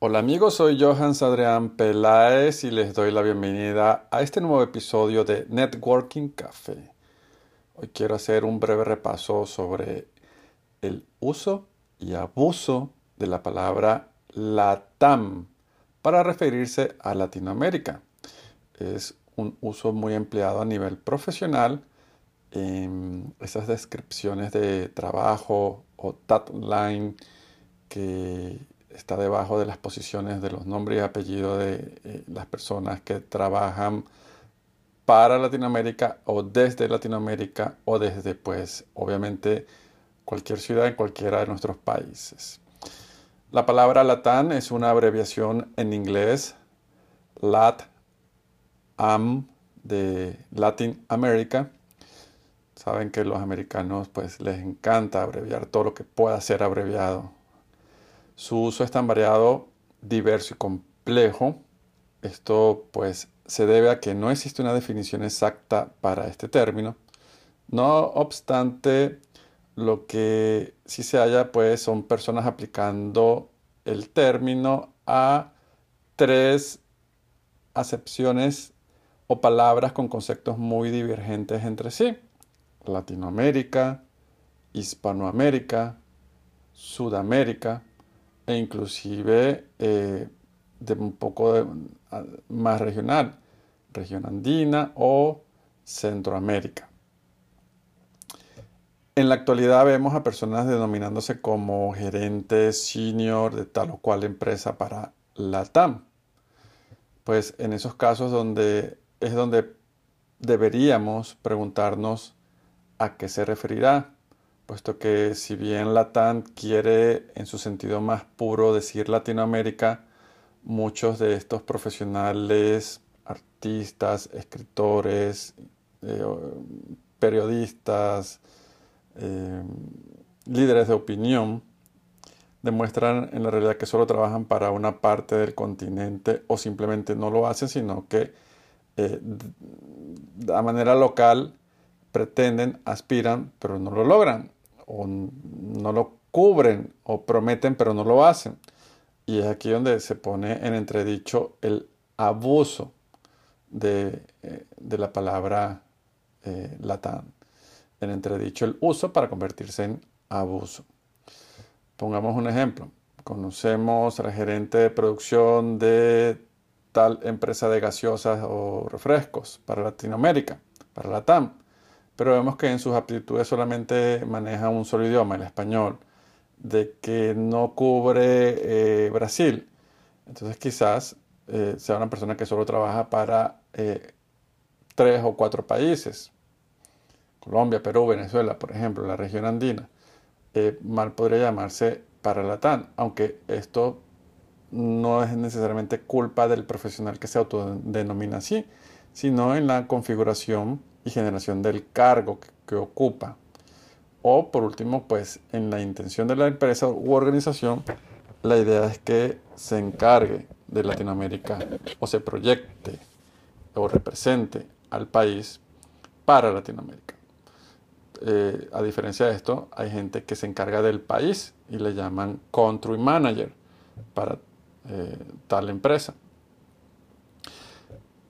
Hola amigos, soy Johans Adrián Peláez y les doy la bienvenida a este nuevo episodio de Networking Café. Hoy quiero hacer un breve repaso sobre el uso y abuso de la palabra LATAM para referirse a Latinoamérica. Es un uso muy empleado a nivel profesional en esas descripciones de trabajo o tagline que está debajo de las posiciones de los nombres y apellidos de eh, las personas que trabajan para Latinoamérica o desde Latinoamérica o desde pues obviamente cualquier ciudad en cualquiera de nuestros países. La palabra LATAN es una abreviación en inglés LAT AM de Latin America. Saben que los americanos pues les encanta abreviar todo lo que pueda ser abreviado. Su uso es tan variado, diverso y complejo. Esto pues se debe a que no existe una definición exacta para este término. No obstante, lo que sí se halla pues son personas aplicando el término a tres acepciones o palabras con conceptos muy divergentes entre sí. Latinoamérica, Hispanoamérica, Sudamérica e inclusive eh, de un poco más regional, región andina o Centroamérica. En la actualidad vemos a personas denominándose como gerentes senior de tal o cual empresa para la TAM. Pues en esos casos donde es donde deberíamos preguntarnos a qué se referirá, puesto que si bien Latam quiere en su sentido más puro decir Latinoamérica, muchos de estos profesionales, artistas, escritores, eh, periodistas, eh, líderes de opinión, demuestran en la realidad que solo trabajan para una parte del continente o simplemente no lo hacen, sino que eh, de manera local pretenden, aspiran, pero no lo logran, o no lo cubren, o prometen, pero no lo hacen. Y es aquí donde se pone en entredicho el abuso de, eh, la palabra eh, latán. En entredicho el uso para convertirse en abuso. Pongamos un ejemplo. Conocemos al gerente de producción de tal empresa de gaseosas o refrescos para Latinoamérica, para la TAM, pero vemos que en sus aptitudes solamente maneja un solo idioma, el español, de que no cubre eh, Brasil. Entonces quizás eh, sea una persona que solo trabaja para eh, tres o cuatro países, Colombia, Perú, Venezuela, por ejemplo, la región andina. mal podría llamarse para la TAM, aunque esto no es necesariamente culpa del profesional que se autodenomina así, sino en la configuración y generación del cargo que, ocupa. O por último, pues en la intención de la empresa u organización, la idea es que se encargue de Latinoamérica o se proyecte o represente al país para Latinoamérica. Eh, a diferencia de esto, hay gente que se encarga del país y le llaman country manager para eh, tal empresa.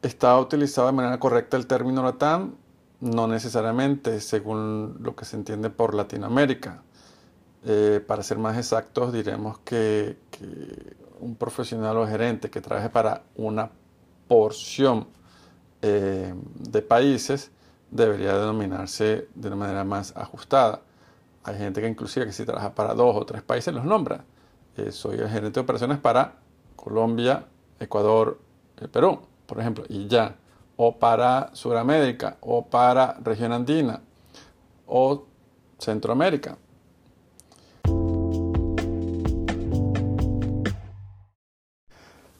¿Está utilizado de manera correcta el término LATAM? No necesariamente, según lo que se entiende por Latinoamérica. Eh, para ser más exactos, diremos que, un profesional o gerente que trabaje para una porción eh, de países debería denominarse de una manera más ajustada. Hay gente que inclusive que si trabaja para dos o tres países los nombra. soy el gerente de operaciones para Colombia, Ecuador, eh, Perú, por ejemplo, y ya. O para Sudamérica, o para región andina, o Centroamérica.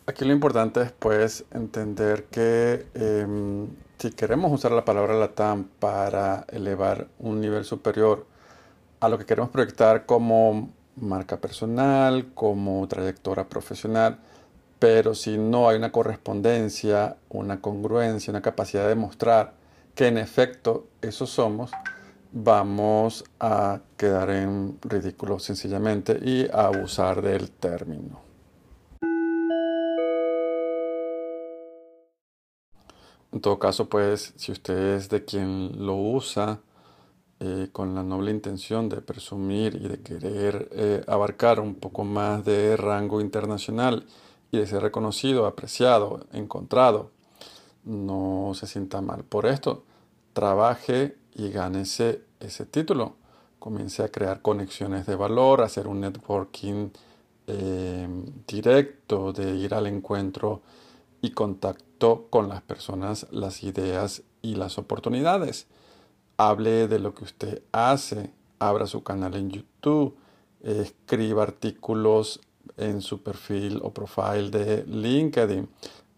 Aquí lo importante es pues entender que em, si queremos usar la palabra LATAM para elevar un nivel superior a lo que queremos proyectar como marca personal, como trayectoria profesional, pero si no hay una correspondencia, una congruencia, una capacidad de mostrar que en efecto eso somos, vamos a quedar en ridículo sencillamente y a abusar del término. En todo caso, pues, si usted es de quien lo usa eh, con la noble intención de presumir y de querer eh, abarcar un poco más de rango internacional, y de ser reconocido, apreciado, encontrado, no se sienta mal por esto. Trabaje y gánese ese título. Comience a crear conexiones de valor, hacer un networking eh, directo, de ir al encuentro y contacto con las personas, las ideas y las oportunidades hable de lo que usted hace, abra su canal en YouTube, escriba artículos en su perfil o profile de LinkedIn,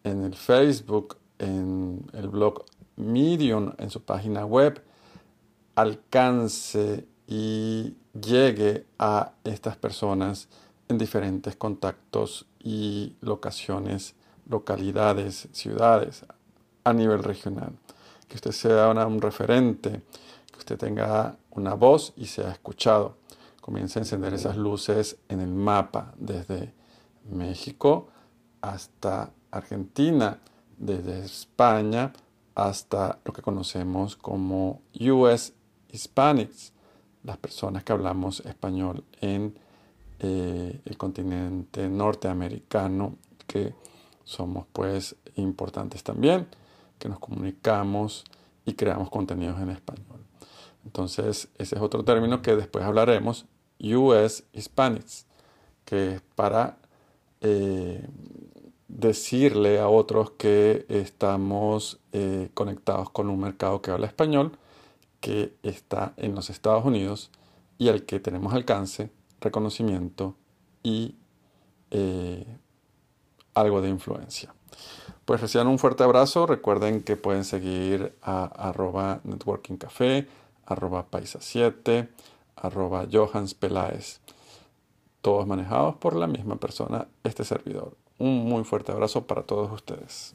en el Facebook, en el blog Medium, en su página web, alcance y llegue a estas personas en diferentes contactos y locaciones, localidades, ciudades a nivel regional que usted sea un referente, que usted tenga una voz y sea escuchado. Comience a encender esas luces en el mapa desde México hasta Argentina, desde España hasta lo que conocemos como US Hispanics, las personas que hablamos español en eh, el continente norteamericano, que somos pues importantes también que nos comunicamos y creamos contenidos en español. Entonces, ese es otro término que después hablaremos, US Hispanics, que es para eh, decirle a otros que estamos eh, conectados con un mercado que habla español, que está en los Estados Unidos y al que tenemos alcance, reconocimiento y eh, algo de influencia. Pues reciban un fuerte abrazo. Recuerden que pueden seguir a arroba networkingcafé, arroba paisa7, arroba Johans Todos manejados por la misma persona, este servidor. Un muy fuerte abrazo para todos ustedes.